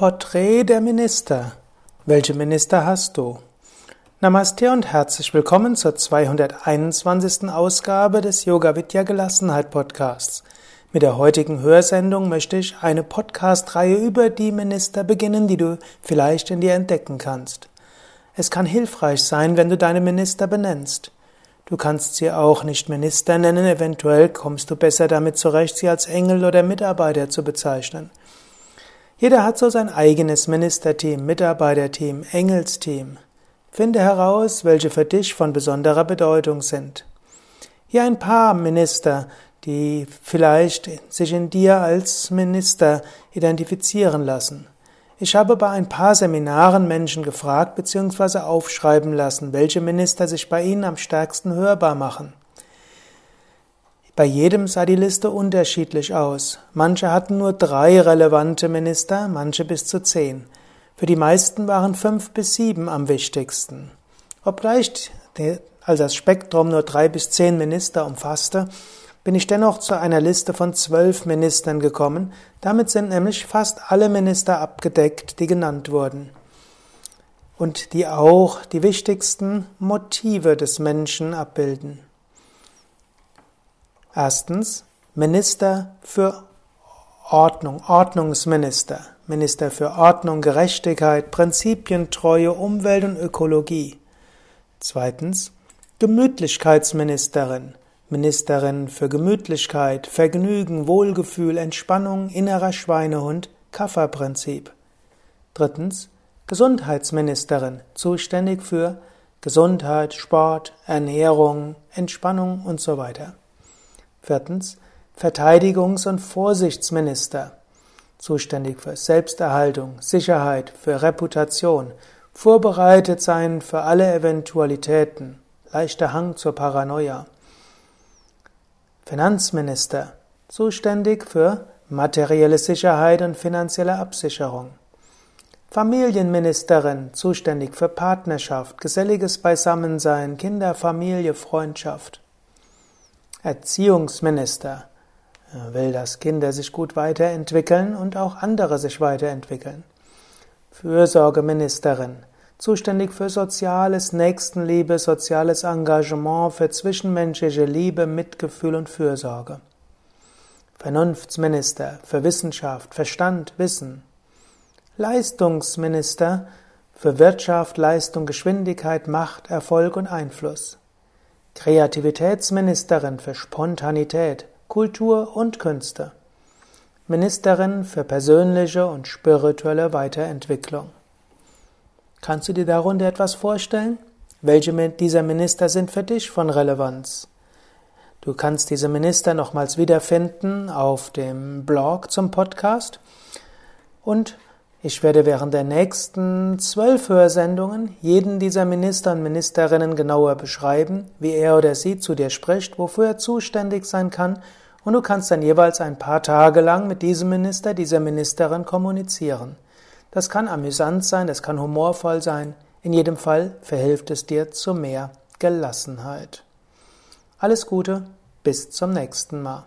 Porträt der Minister. Welche Minister hast du? Namaste und herzlich willkommen zur 221. Ausgabe des Yoga Vidya Gelassenheit Podcasts. Mit der heutigen Hörsendung möchte ich eine Podcast-Reihe über die Minister beginnen, die du vielleicht in dir entdecken kannst. Es kann hilfreich sein, wenn du deine Minister benennst. Du kannst sie auch nicht Minister nennen, eventuell kommst du besser damit zurecht, sie als Engel oder Mitarbeiter zu bezeichnen. Jeder hat so sein eigenes Ministerteam, Mitarbeiterteam, Engelsteam. Finde heraus, welche für dich von besonderer Bedeutung sind. Hier ein paar Minister, die vielleicht sich in dir als Minister identifizieren lassen. Ich habe bei ein paar Seminaren Menschen gefragt bzw. aufschreiben lassen, welche Minister sich bei ihnen am stärksten hörbar machen. Bei jedem sah die Liste unterschiedlich aus. Manche hatten nur drei relevante Minister, manche bis zu zehn. Für die meisten waren fünf bis sieben am wichtigsten. Obgleich also das Spektrum nur drei bis zehn Minister umfasste, bin ich dennoch zu einer Liste von zwölf Ministern gekommen. Damit sind nämlich fast alle Minister abgedeckt, die genannt wurden. Und die auch die wichtigsten Motive des Menschen abbilden. Erstens Minister für Ordnung, Ordnungsminister, Minister für Ordnung, Gerechtigkeit, Prinzipientreue, Umwelt und Ökologie. Zweitens Gemütlichkeitsministerin, Ministerin für Gemütlichkeit, Vergnügen, Wohlgefühl, Entspannung, innerer Schweinehund, Kafferprinzip. Drittens Gesundheitsministerin, zuständig für Gesundheit, Sport, Ernährung, Entspannung und so weiter. Viertens Verteidigungs- und Vorsichtsminister, zuständig für Selbsterhaltung, Sicherheit, für Reputation, vorbereitet sein für alle Eventualitäten, leichter Hang zur Paranoia. Finanzminister, zuständig für materielle Sicherheit und finanzielle Absicherung. Familienministerin, zuständig für Partnerschaft, geselliges Beisammensein, Kinder, Familie, Freundschaft. Erziehungsminister will, dass Kinder sich gut weiterentwickeln und auch andere sich weiterentwickeln. Fürsorgeministerin, zuständig für soziales Nächstenliebe, soziales Engagement, für zwischenmenschliche Liebe, Mitgefühl und Fürsorge. Vernunftsminister für Wissenschaft, Verstand, Wissen. Leistungsminister für Wirtschaft, Leistung, Geschwindigkeit, Macht, Erfolg und Einfluss. Kreativitätsministerin für Spontanität, Kultur und Künste. Ministerin für persönliche und spirituelle Weiterentwicklung. Kannst du dir darunter etwas vorstellen? Welche dieser Minister sind für dich von Relevanz? Du kannst diese Minister nochmals wiederfinden auf dem Blog zum Podcast und ich werde während der nächsten zwölf Hörsendungen jeden dieser Minister und Ministerinnen genauer beschreiben, wie er oder sie zu dir spricht, wofür er zuständig sein kann, und du kannst dann jeweils ein paar Tage lang mit diesem Minister, dieser Ministerin kommunizieren. Das kann amüsant sein, das kann humorvoll sein, in jedem Fall verhilft es dir zu mehr Gelassenheit. Alles Gute, bis zum nächsten Mal.